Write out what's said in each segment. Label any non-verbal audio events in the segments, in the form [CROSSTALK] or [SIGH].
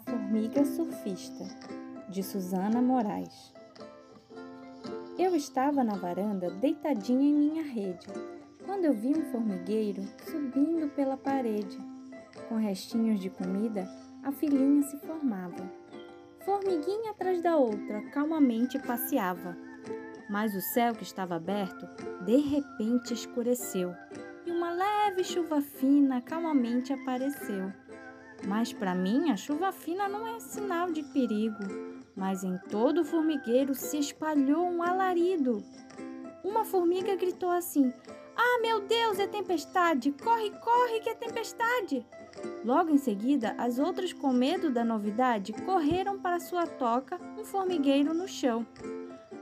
formiga surfista, de Susana Moraes. Eu estava na varanda deitadinha em minha rede, quando eu vi um formigueiro subindo pela parede. Com restinhos de comida, a filhinha se formava. Formiguinha atrás da outra calmamente passeava. Mas o céu que estava aberto, de repente escureceu e uma leve chuva fina calmamente apareceu. Mas para mim, a chuva fina não é sinal de perigo, mas em todo o formigueiro se espalhou um alarido. Uma formiga gritou assim: Ah, meu Deus, é tempestade! Corre, corre, que é tempestade! Logo em seguida, as outras, com medo da novidade, correram para sua toca, um formigueiro no chão.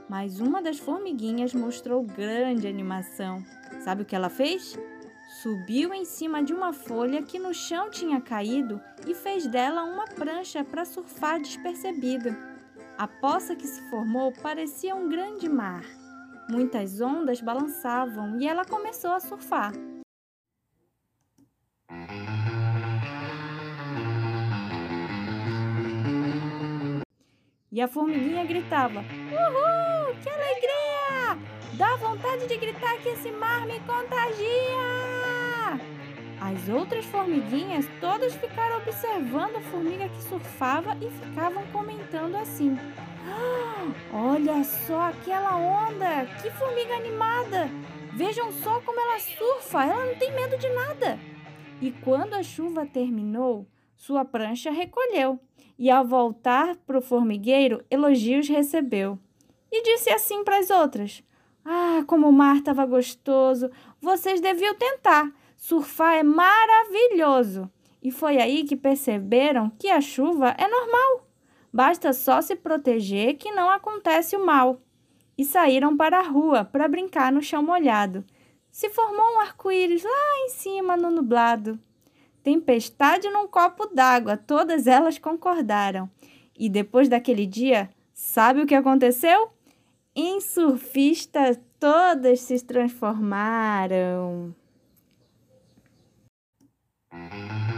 Mas uma das formiguinhas mostrou grande animação. Sabe o que ela fez? Subiu em cima de uma folha que no chão tinha caído e fez dela uma prancha para surfar despercebida. A poça que se formou parecia um grande mar. Muitas ondas balançavam e ela começou a surfar. E a formiguinha gritava: Uhul! Que alegria! Dá vontade de gritar que esse mar me contagia! As outras formiguinhas todas ficaram observando a formiga que surfava e ficavam comentando assim: [GASPS] Olha só aquela onda! Que formiga animada! Vejam só como ela surfa! Ela não tem medo de nada! E quando a chuva terminou, sua prancha recolheu e, ao voltar para o formigueiro, elogios recebeu. E disse assim para as outras: ah, como o mar estava gostoso! Vocês deviam tentar. Surfar é maravilhoso. E foi aí que perceberam que a chuva é normal. Basta só se proteger que não acontece o mal. E saíram para a rua para brincar no chão molhado. Se formou um arco-íris lá em cima no nublado. Tempestade num copo d'água, todas elas concordaram. E depois daquele dia, sabe o que aconteceu? Em surfista, todas se transformaram. Mm-hmm.